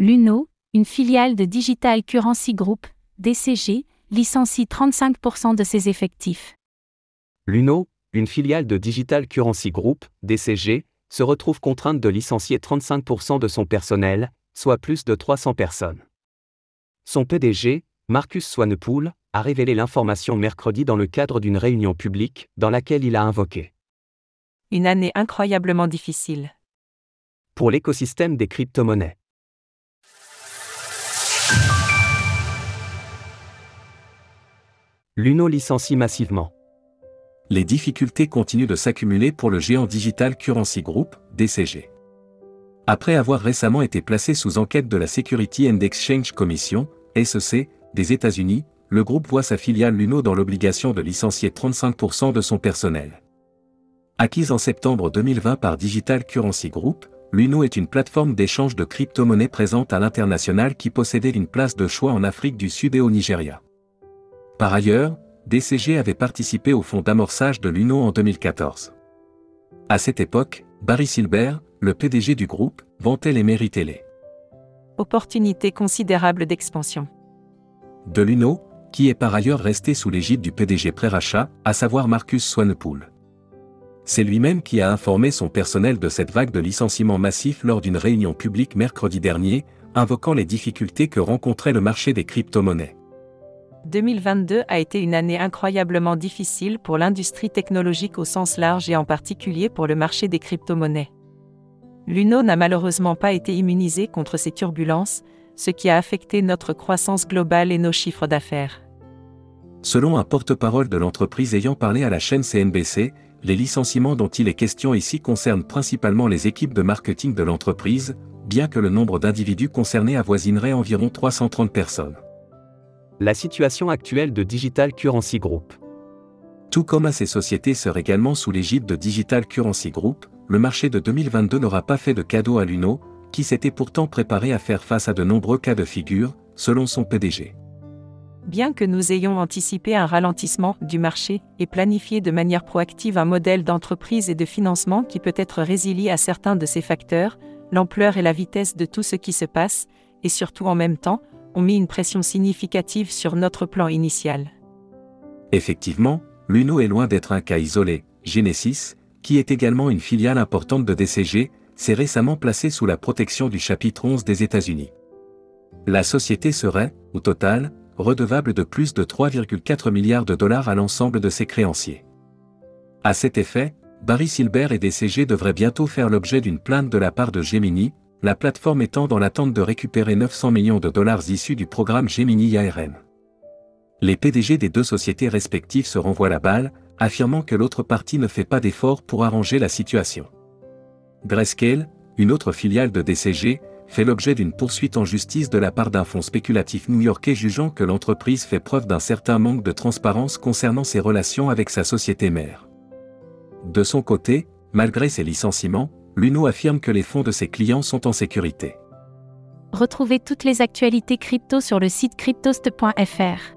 Luno, une filiale de Digital Currency Group, DCG, licencie 35% de ses effectifs. Luno, une filiale de Digital Currency Group, DCG, se retrouve contrainte de licencier 35% de son personnel, soit plus de 300 personnes. Son PDG, Marcus Swanepoel, a révélé l'information mercredi dans le cadre d'une réunion publique, dans laquelle il a invoqué Une année incroyablement difficile. Pour l'écosystème des crypto-monnaies. Luno licencie massivement. Les difficultés continuent de s'accumuler pour le géant Digital Currency Group, DCG. Après avoir récemment été placé sous enquête de la Security and Exchange Commission, SEC, des États-Unis, le groupe voit sa filiale Luno dans l'obligation de licencier 35% de son personnel. Acquise en septembre 2020 par Digital Currency Group, Luno est une plateforme d'échange de crypto-monnaies présente à l'international qui possédait une place de choix en Afrique du Sud et au Nigeria. Par ailleurs, DCG avait participé au fonds d'amorçage de l'UNO en 2014. À cette époque, Barry Silbert, le PDG du groupe, vantait les mérités les opportunités considérables d'expansion. De l'UNO, qui est par ailleurs resté sous l'égide du PDG pré-rachat, à savoir Marcus Swanepoel. C'est lui-même qui a informé son personnel de cette vague de licenciements massifs lors d'une réunion publique mercredi dernier, invoquant les difficultés que rencontrait le marché des crypto-monnaies. 2022 a été une année incroyablement difficile pour l'industrie technologique au sens large et en particulier pour le marché des crypto-monnaies. L'UNO n'a malheureusement pas été immunisé contre ces turbulences, ce qui a affecté notre croissance globale et nos chiffres d'affaires. Selon un porte-parole de l'entreprise ayant parlé à la chaîne CNBC, les licenciements dont il est question ici concernent principalement les équipes de marketing de l'entreprise, bien que le nombre d'individus concernés avoisinerait environ 330 personnes la situation actuelle de Digital Currency Group. Tout comme à ces sociétés sœurs également sous l'égide de Digital Currency Group, le marché de 2022 n'aura pas fait de cadeau à l'UNO, qui s'était pourtant préparé à faire face à de nombreux cas de figure, selon son PDG. Bien que nous ayons anticipé un ralentissement du marché et planifié de manière proactive un modèle d'entreprise et de financement qui peut être résilié à certains de ces facteurs, l'ampleur et la vitesse de tout ce qui se passe, et surtout en même temps, mis une pression significative sur notre plan initial. Effectivement, l'UNO est loin d'être un cas isolé. Genesis, qui est également une filiale importante de DCG, s'est récemment placée sous la protection du chapitre 11 des États-Unis. La société serait, au total, redevable de plus de 3,4 milliards de dollars à l'ensemble de ses créanciers. À cet effet, Barry Silbert et DCG devraient bientôt faire l'objet d'une plainte de la part de Gemini, la plateforme étant dans l'attente de récupérer 900 millions de dollars issus du programme Gemini ARM. Les PDG des deux sociétés respectives se renvoient la balle, affirmant que l'autre partie ne fait pas d'efforts pour arranger la situation. Grayscale, une autre filiale de DCG, fait l'objet d'une poursuite en justice de la part d'un fonds spéculatif new-yorkais jugeant que l'entreprise fait preuve d'un certain manque de transparence concernant ses relations avec sa société mère. De son côté, malgré ses licenciements, l'UNO affirme que les fonds de ses clients sont en sécurité. Retrouvez toutes les actualités crypto sur le site cryptost.fr.